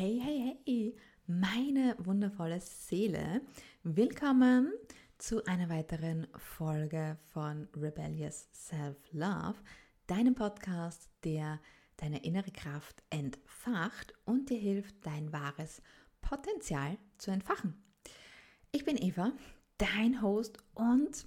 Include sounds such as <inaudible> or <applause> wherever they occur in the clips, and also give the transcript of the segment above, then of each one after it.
Hey, hey, hey, meine wundervolle Seele. Willkommen zu einer weiteren Folge von Rebellious Self-Love, deinem Podcast, der deine innere Kraft entfacht und dir hilft, dein wahres Potenzial zu entfachen. Ich bin Eva, dein Host und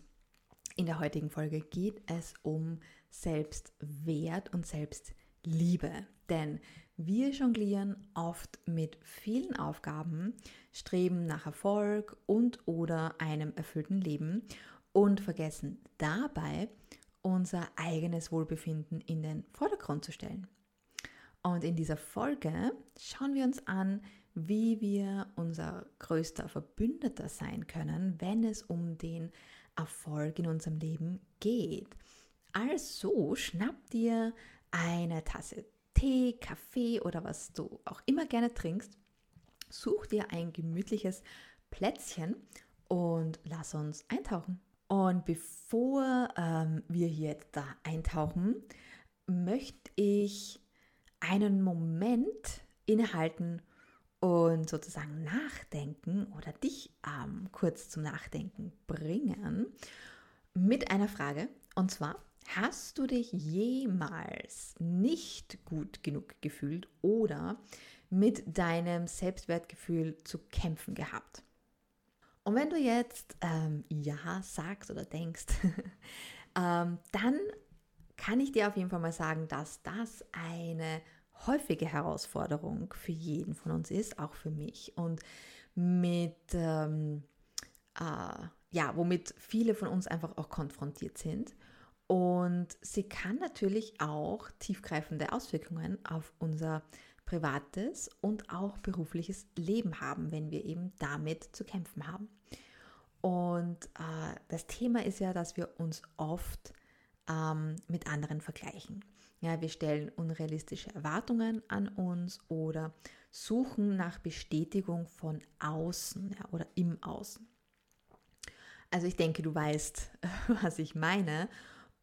in der heutigen Folge geht es um Selbstwert und Selbstliebe. Denn wir jonglieren oft mit vielen Aufgaben, streben nach Erfolg und oder einem erfüllten Leben und vergessen dabei, unser eigenes Wohlbefinden in den Vordergrund zu stellen. Und in dieser Folge schauen wir uns an, wie wir unser größter Verbündeter sein können, wenn es um den Erfolg in unserem Leben geht. Also schnapp dir eine Tasse Tee, Kaffee oder was du auch immer gerne trinkst, such dir ein gemütliches Plätzchen und lass uns eintauchen. Und bevor ähm, wir jetzt da eintauchen, möchte ich einen Moment innehalten und sozusagen nachdenken oder dich ähm, kurz zum Nachdenken bringen mit einer Frage. Und zwar, Hast du dich jemals nicht gut genug gefühlt oder mit deinem Selbstwertgefühl zu kämpfen gehabt? Und wenn du jetzt ähm, ja sagst oder denkst, <laughs> ähm, dann kann ich dir auf jeden Fall mal sagen, dass das eine häufige Herausforderung für jeden von uns ist, auch für mich. Und mit, ähm, äh, ja, womit viele von uns einfach auch konfrontiert sind. Und sie kann natürlich auch tiefgreifende Auswirkungen auf unser privates und auch berufliches Leben haben, wenn wir eben damit zu kämpfen haben. Und äh, das Thema ist ja, dass wir uns oft ähm, mit anderen vergleichen. Ja, wir stellen unrealistische Erwartungen an uns oder suchen nach Bestätigung von außen ja, oder im Außen. Also ich denke, du weißt, <laughs> was ich meine.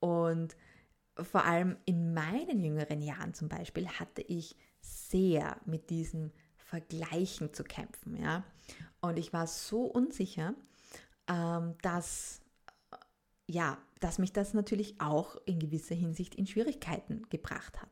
Und vor allem in meinen jüngeren Jahren zum Beispiel hatte ich sehr mit diesem Vergleichen zu kämpfen. Ja? Und ich war so unsicher, ähm, dass, ja, dass mich das natürlich auch in gewisser Hinsicht in Schwierigkeiten gebracht hat.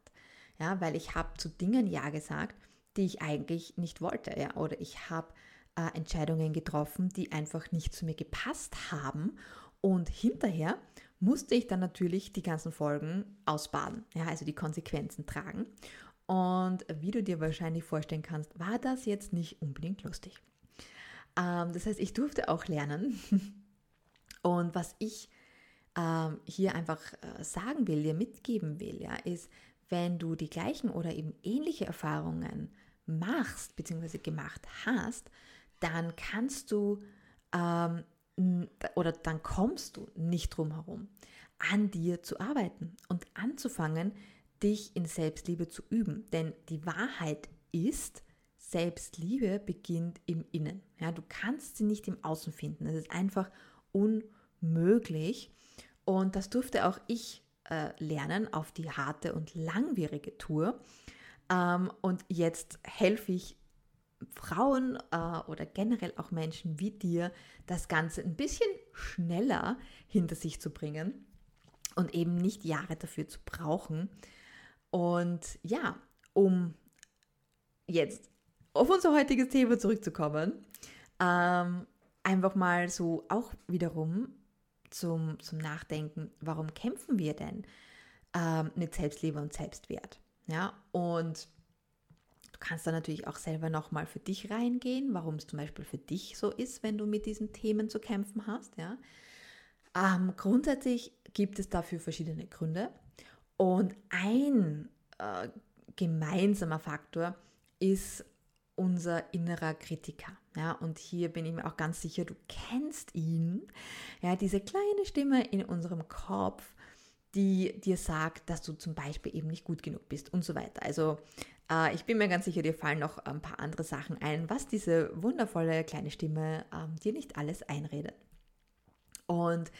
Ja, weil ich habe zu Dingen Ja gesagt, die ich eigentlich nicht wollte. Ja? Oder ich habe äh, Entscheidungen getroffen, die einfach nicht zu mir gepasst haben. Und hinterher musste ich dann natürlich die ganzen Folgen ausbaden, ja, also die Konsequenzen tragen. Und wie du dir wahrscheinlich vorstellen kannst, war das jetzt nicht unbedingt lustig. Ähm, das heißt, ich durfte auch lernen. <laughs> Und was ich ähm, hier einfach äh, sagen will, dir mitgeben will, ja, ist, wenn du die gleichen oder eben ähnliche Erfahrungen machst bzw. gemacht hast, dann kannst du ähm, oder dann kommst du nicht drum herum, an dir zu arbeiten und anzufangen, dich in Selbstliebe zu üben. Denn die Wahrheit ist, Selbstliebe beginnt im Innen. Ja, du kannst sie nicht im Außen finden. Das ist einfach unmöglich. Und das durfte auch ich äh, lernen auf die harte und langwierige Tour. Ähm, und jetzt helfe ich Frauen äh, oder generell auch Menschen wie dir das Ganze ein bisschen schneller hinter sich zu bringen und eben nicht Jahre dafür zu brauchen. Und ja, um jetzt auf unser heutiges Thema zurückzukommen, ähm, einfach mal so auch wiederum zum, zum Nachdenken, warum kämpfen wir denn ähm, mit Selbstliebe und Selbstwert? Ja, und Du kannst da natürlich auch selber nochmal für dich reingehen, warum es zum Beispiel für dich so ist, wenn du mit diesen Themen zu kämpfen hast. Ja? Ähm, grundsätzlich gibt es dafür verschiedene Gründe. Und ein äh, gemeinsamer Faktor ist unser innerer Kritiker. Ja, und hier bin ich mir auch ganz sicher, du kennst ihn. Ja, diese kleine Stimme in unserem Kopf, die dir sagt, dass du zum Beispiel eben nicht gut genug bist und so weiter. Also ich bin mir ganz sicher, dir fallen noch ein paar andere Sachen ein, was diese wundervolle kleine Stimme ähm, dir nicht alles einredet. Und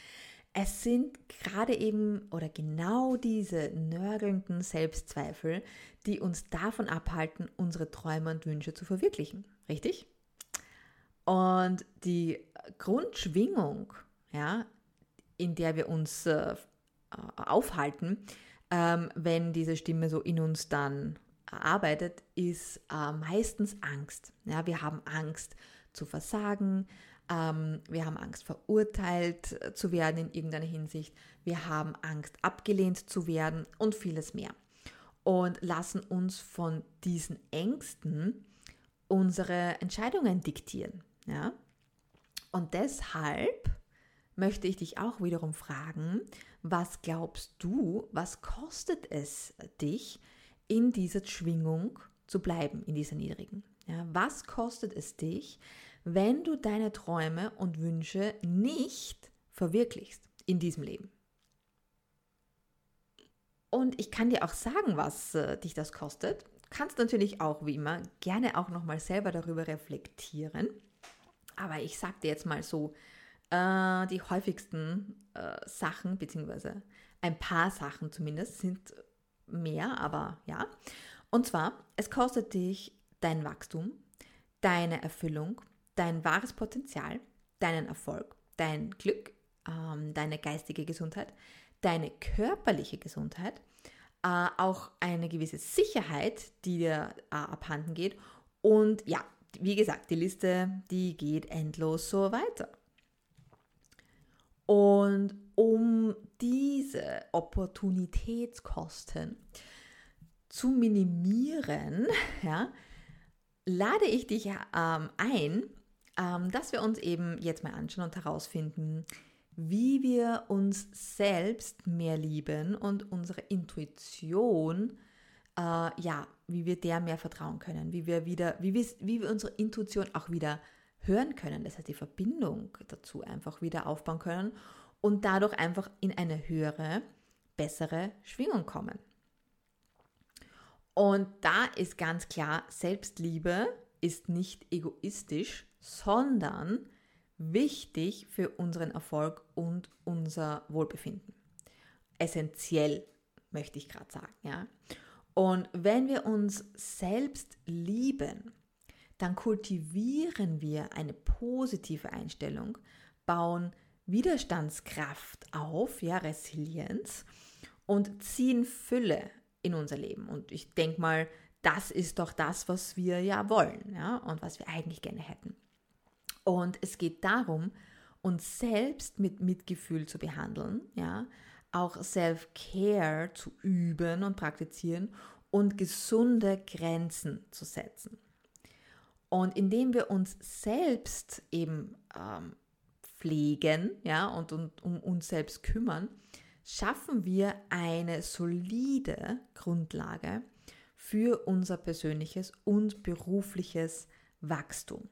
es sind gerade eben oder genau diese nörgelnden Selbstzweifel, die uns davon abhalten, unsere Träume und Wünsche zu verwirklichen. Richtig? Und die Grundschwingung, ja, in der wir uns äh, aufhalten, ähm, wenn diese Stimme so in uns dann arbeitet, ist äh, meistens Angst. Ja, wir haben Angst zu versagen, ähm, wir haben Angst, verurteilt zu werden in irgendeiner Hinsicht. Wir haben Angst, abgelehnt zu werden und vieles mehr. Und lassen uns von diesen Ängsten unsere Entscheidungen diktieren. Ja? Und deshalb möchte ich dich auch wiederum fragen, was glaubst du, was kostet es dich, in dieser Schwingung zu bleiben, in dieser niedrigen? Ja, was kostet es dich, wenn du deine Träume und Wünsche nicht verwirklichst in diesem Leben. Und ich kann dir auch sagen, was äh, dich das kostet. Kannst natürlich auch wie immer gerne auch nochmal selber darüber reflektieren. Aber ich sage dir jetzt mal so äh, die häufigsten äh, Sachen, beziehungsweise ein paar Sachen zumindest, sind mehr, aber ja. Und zwar, es kostet dich dein Wachstum, deine Erfüllung, dein wahres Potenzial, deinen Erfolg, dein Glück, ähm, deine geistige Gesundheit, deine körperliche Gesundheit, äh, auch eine gewisse Sicherheit, die dir äh, abhanden geht. Und ja, wie gesagt, die Liste, die geht endlos so weiter. Und um diese Opportunitätskosten zu minimieren, <laughs> ja, lade ich dich ähm, ein, ähm, dass wir uns eben jetzt mal anschauen und herausfinden, wie wir uns selbst mehr lieben und unsere Intuition, äh, ja, wie wir der mehr vertrauen können, wie wir wieder, wie wir, wie wir unsere Intuition auch wieder hören können, das heißt die Verbindung dazu einfach wieder aufbauen können und dadurch einfach in eine höhere, bessere Schwingung kommen. Und da ist ganz klar, Selbstliebe ist nicht egoistisch, sondern wichtig für unseren Erfolg und unser Wohlbefinden. Essentiell, möchte ich gerade sagen, ja. Und wenn wir uns selbst lieben, dann kultivieren wir eine positive Einstellung, bauen Widerstandskraft auf, ja, Resilienz und ziehen Fülle in unser Leben. Und ich denke mal, das ist doch das, was wir ja wollen, ja, und was wir eigentlich gerne hätten. Und es geht darum, uns selbst mit Mitgefühl zu behandeln, ja, auch Self-Care zu üben und praktizieren und gesunde Grenzen zu setzen. Und indem wir uns selbst eben ähm, pflegen, ja, und, und um uns selbst kümmern, schaffen wir eine solide Grundlage für unser persönliches und berufliches Wachstum.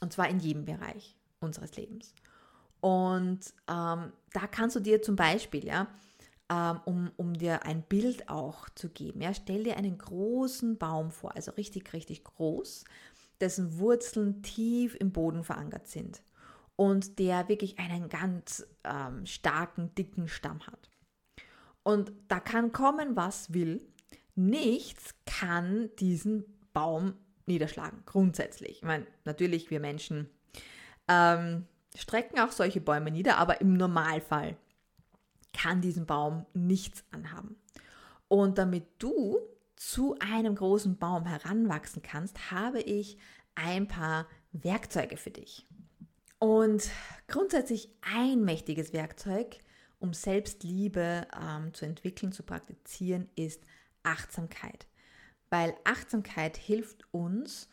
Und zwar in jedem Bereich unseres Lebens. Und ähm, da kannst du dir zum Beispiel, ja, ähm, um, um dir ein Bild auch zu geben, ja, stell dir einen großen Baum vor, also richtig, richtig groß, dessen Wurzeln tief im Boden verankert sind und der wirklich einen ganz ähm, starken, dicken Stamm hat. Und da kann kommen, was will. Nichts kann diesen Baum niederschlagen, grundsätzlich. Ich meine, natürlich, wir Menschen ähm, strecken auch solche Bäume nieder, aber im Normalfall kann diesen Baum nichts anhaben. Und damit du zu einem großen Baum heranwachsen kannst, habe ich ein paar Werkzeuge für dich. Und grundsätzlich ein mächtiges Werkzeug, um Selbstliebe ähm, zu entwickeln, zu praktizieren, ist Achtsamkeit weil Achtsamkeit hilft uns,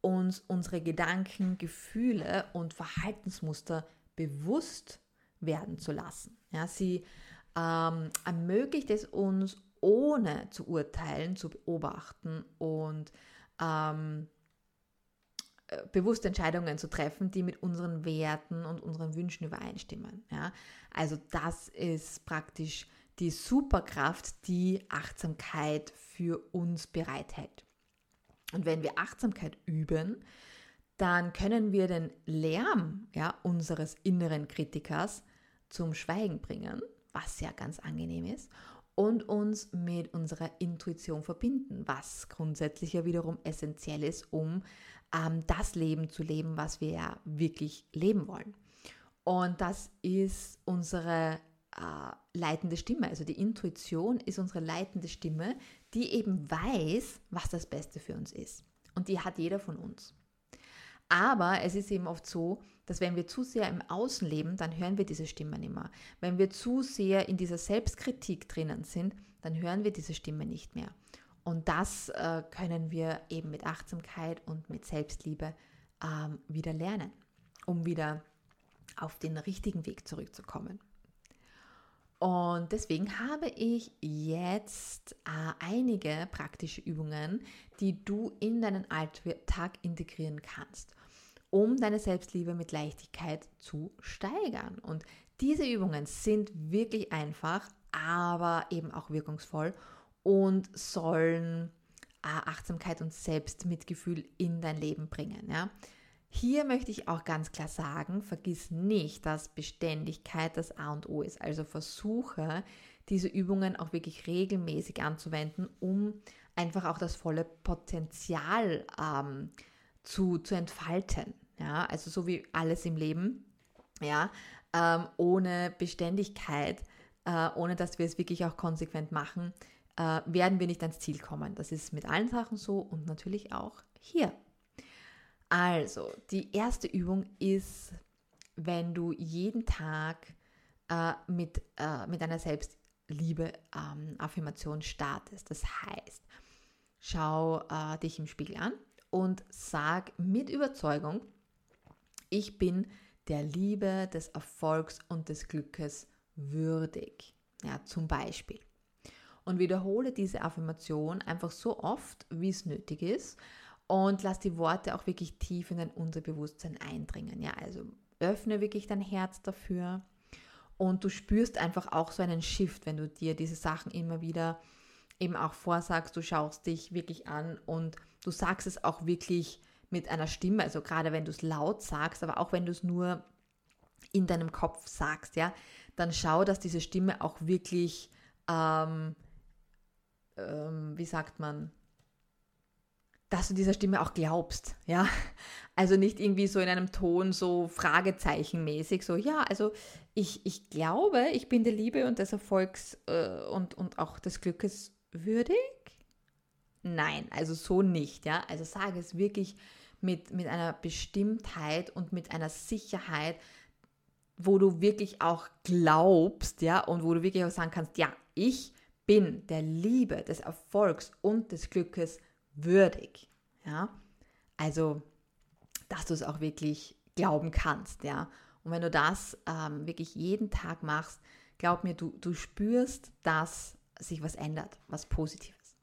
uns unsere Gedanken, Gefühle und Verhaltensmuster bewusst werden zu lassen. Ja, sie ähm, ermöglicht es uns, ohne zu urteilen, zu beobachten und ähm, äh, bewusste Entscheidungen zu treffen, die mit unseren Werten und unseren Wünschen übereinstimmen. Ja? Also das ist praktisch die Superkraft, die Achtsamkeit für uns bereithält. Und wenn wir Achtsamkeit üben, dann können wir den Lärm ja, unseres inneren Kritikers zum Schweigen bringen, was ja ganz angenehm ist, und uns mit unserer Intuition verbinden, was grundsätzlich ja wiederum essentiell ist, um ähm, das Leben zu leben, was wir ja wirklich leben wollen. Und das ist unsere äh, leitende Stimme. Also die Intuition ist unsere leitende Stimme, die eben weiß, was das Beste für uns ist. Und die hat jeder von uns. Aber es ist eben oft so, dass wenn wir zu sehr im Außen leben, dann hören wir diese Stimme nicht mehr. Wenn wir zu sehr in dieser Selbstkritik drinnen sind, dann hören wir diese Stimme nicht mehr. Und das äh, können wir eben mit Achtsamkeit und mit Selbstliebe ähm, wieder lernen, um wieder auf den richtigen Weg zurückzukommen. Und deswegen habe ich jetzt äh, einige praktische Übungen, die du in deinen Alltag integrieren kannst um deine Selbstliebe mit Leichtigkeit zu steigern. Und diese Übungen sind wirklich einfach, aber eben auch wirkungsvoll und sollen äh, Achtsamkeit und Selbstmitgefühl in dein Leben bringen. Ja? Hier möchte ich auch ganz klar sagen, vergiss nicht, dass Beständigkeit das A und O ist. Also versuche diese Übungen auch wirklich regelmäßig anzuwenden, um einfach auch das volle Potenzial ähm, zu, zu entfalten. Ja, also so wie alles im Leben, ja, ähm, ohne Beständigkeit, äh, ohne dass wir es wirklich auch konsequent machen, äh, werden wir nicht ans Ziel kommen. Das ist mit allen Sachen so und natürlich auch hier. Also, die erste Übung ist, wenn du jeden Tag äh, mit, äh, mit einer Selbstliebe-Affirmation ähm, startest. Das heißt, schau äh, dich im Spiegel an und sag mit Überzeugung, ich bin der Liebe, des Erfolgs und des Glückes würdig. Ja, zum Beispiel. Und wiederhole diese Affirmation einfach so oft, wie es nötig ist. Und lass die Worte auch wirklich tief in dein Unterbewusstsein eindringen. Ja, also öffne wirklich dein Herz dafür. Und du spürst einfach auch so einen Shift, wenn du dir diese Sachen immer wieder eben auch vorsagst, du schaust dich wirklich an und du sagst es auch wirklich mit einer Stimme, also gerade wenn du es laut sagst, aber auch wenn du es nur in deinem Kopf sagst, ja, dann schau, dass diese Stimme auch wirklich, ähm, ähm, wie sagt man, dass du dieser Stimme auch glaubst, ja. Also nicht irgendwie so in einem Ton so Fragezeichenmäßig, so, ja, also ich, ich glaube, ich bin der Liebe und des Erfolgs äh, und, und auch des Glückes würdig. Nein, also so nicht, ja. Also sage es wirklich mit, mit einer Bestimmtheit und mit einer Sicherheit, wo du wirklich auch glaubst, ja, und wo du wirklich auch sagen kannst, ja, ich bin der Liebe, des Erfolgs und des Glückes würdig, ja. Also, dass du es auch wirklich glauben kannst, ja. Und wenn du das ähm, wirklich jeden Tag machst, glaub mir, du, du spürst, dass sich was ändert, was Positives.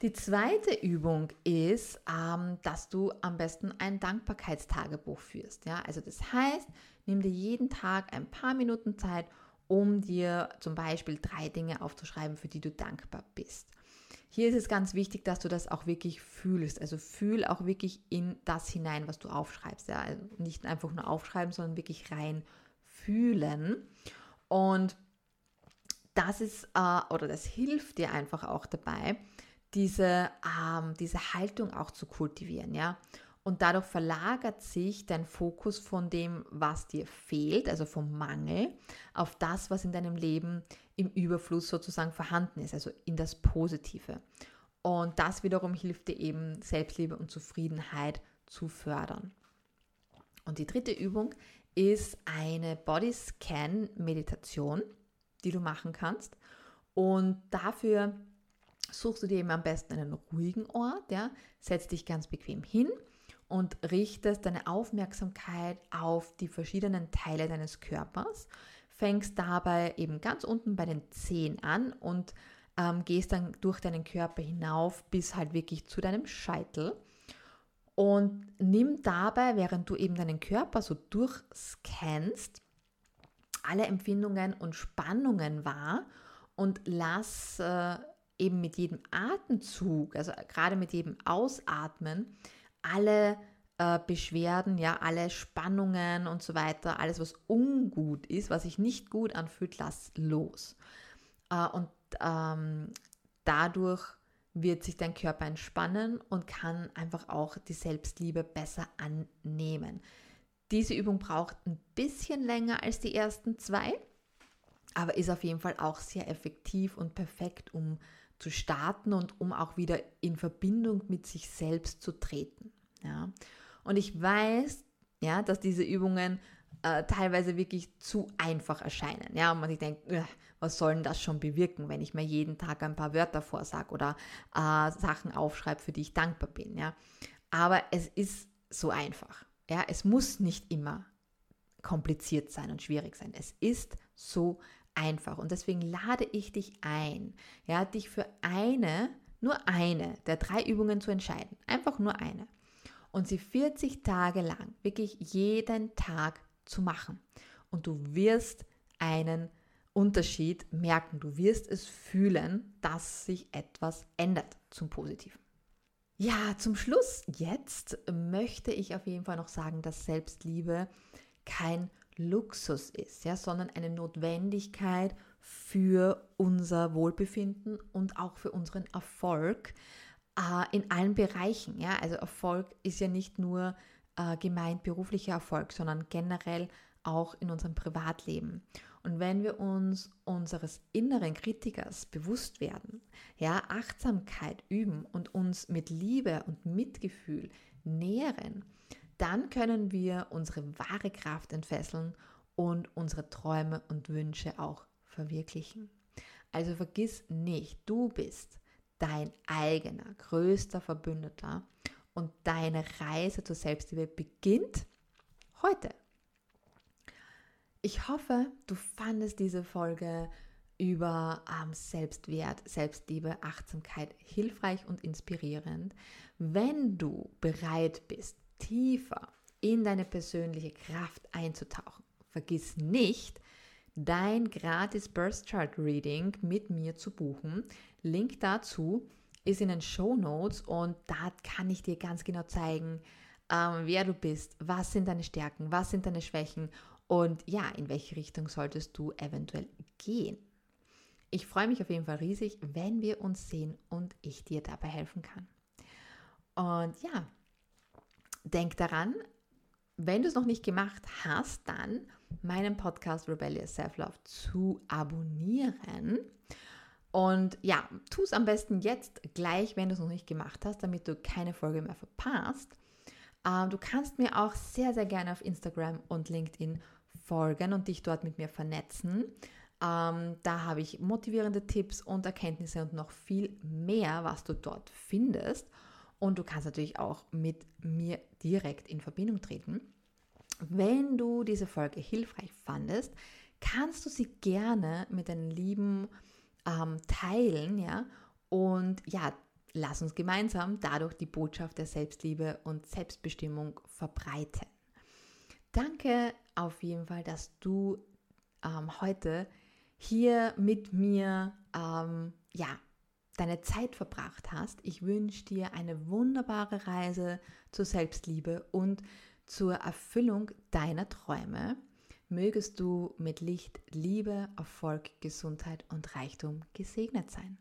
Die zweite Übung ist, ähm, dass du am besten ein Dankbarkeitstagebuch führst. Ja? Also das heißt, nimm dir jeden Tag ein paar Minuten Zeit, um dir zum Beispiel drei Dinge aufzuschreiben, für die du dankbar bist. Hier ist es ganz wichtig, dass du das auch wirklich fühlst. Also fühl auch wirklich in das hinein, was du aufschreibst. Ja? Also nicht einfach nur aufschreiben, sondern wirklich rein fühlen. Und das ist, äh, oder das hilft dir einfach auch dabei, diese, ähm, diese Haltung auch zu kultivieren, ja. Und dadurch verlagert sich dein Fokus von dem, was dir fehlt, also vom Mangel, auf das, was in deinem Leben im Überfluss sozusagen vorhanden ist, also in das Positive. Und das wiederum hilft dir eben, Selbstliebe und Zufriedenheit zu fördern. Und die dritte Übung ist eine Bodyscan-Meditation, die du machen kannst. Und dafür suchst du dir eben am besten einen ruhigen Ort, ja, setz dich ganz bequem hin und richtest deine Aufmerksamkeit auf die verschiedenen Teile deines Körpers, fängst dabei eben ganz unten bei den Zehen an und ähm, gehst dann durch deinen Körper hinauf bis halt wirklich zu deinem Scheitel und nimm dabei, während du eben deinen Körper so durchscannst, alle Empfindungen und Spannungen wahr und lass äh, eben mit jedem Atemzug, also gerade mit jedem Ausatmen, alle äh, Beschwerden, ja, alle Spannungen und so weiter, alles, was ungut ist, was sich nicht gut anfühlt, lass los. Äh, und ähm, dadurch wird sich dein Körper entspannen und kann einfach auch die Selbstliebe besser annehmen. Diese Übung braucht ein bisschen länger als die ersten zwei, aber ist auf jeden Fall auch sehr effektiv und perfekt, um zu starten und um auch wieder in Verbindung mit sich selbst zu treten. Ja. Und ich weiß, ja, dass diese Übungen äh, teilweise wirklich zu einfach erscheinen. Ja, und man sich denkt, was soll denn das schon bewirken, wenn ich mir jeden Tag ein paar Wörter vorsage oder äh, Sachen aufschreibe, für die ich dankbar bin. Ja, aber es ist so einfach. Ja, es muss nicht immer kompliziert sein und schwierig sein. Es ist so einfach und deswegen lade ich dich ein, ja, dich für eine, nur eine der drei Übungen zu entscheiden. Einfach nur eine und sie 40 Tage lang, wirklich jeden Tag zu machen. Und du wirst einen Unterschied merken. Du wirst es fühlen, dass sich etwas ändert zum Positiven. Ja, zum Schluss jetzt möchte ich auf jeden Fall noch sagen, dass Selbstliebe kein Luxus ist, ja, sondern eine Notwendigkeit für unser Wohlbefinden und auch für unseren Erfolg äh, in allen Bereichen. Ja? Also Erfolg ist ja nicht nur äh, gemeint beruflicher Erfolg, sondern generell auch in unserem Privatleben. Und wenn wir uns unseres inneren Kritikers bewusst werden, ja, Achtsamkeit üben und uns mit Liebe und Mitgefühl nähren, dann können wir unsere wahre Kraft entfesseln und unsere Träume und Wünsche auch verwirklichen. Also vergiss nicht, du bist dein eigener größter Verbündeter und deine Reise zur Selbstliebe beginnt heute. Ich hoffe, du fandest diese Folge über ähm, Selbstwert, Selbstliebe, Achtsamkeit hilfreich und inspirierend. Wenn du bereit bist, tiefer in deine persönliche Kraft einzutauchen, vergiss nicht, dein gratis Burst Chart Reading mit mir zu buchen. Link dazu ist in den Show Notes und da kann ich dir ganz genau zeigen, ähm, wer du bist, was sind deine Stärken, was sind deine Schwächen und ja, in welche Richtung solltest du eventuell gehen. Ich freue mich auf jeden Fall riesig, wenn wir uns sehen und ich dir dabei helfen kann. Und ja, denk daran, wenn du es noch nicht gemacht hast, dann meinen Podcast Rebellious Self-Love zu abonnieren. Und ja, tu es am besten jetzt gleich, wenn du es noch nicht gemacht hast, damit du keine Folge mehr verpasst. Ähm, du kannst mir auch sehr, sehr gerne auf Instagram und LinkedIn folgen und dich dort mit mir vernetzen. Ähm, da habe ich motivierende Tipps und Erkenntnisse und noch viel mehr, was du dort findest. Und du kannst natürlich auch mit mir direkt in Verbindung treten. Wenn du diese Folge hilfreich fandest, kannst du sie gerne mit deinen Lieben ähm, teilen, ja, und ja, lass uns gemeinsam dadurch die Botschaft der Selbstliebe und Selbstbestimmung verbreiten. Danke auf jeden Fall, dass du ähm, heute hier mit mir ähm, ja, deine Zeit verbracht hast. Ich wünsche dir eine wunderbare Reise zur Selbstliebe und zur Erfüllung deiner Träume. Mögest du mit Licht, Liebe, Erfolg, Gesundheit und Reichtum gesegnet sein.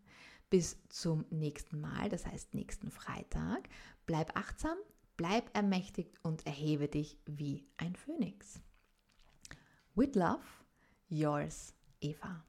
Bis zum nächsten Mal, das heißt nächsten Freitag. Bleib achtsam, bleib ermächtigt und erhebe dich wie ein Phönix. With love, yours, Eva.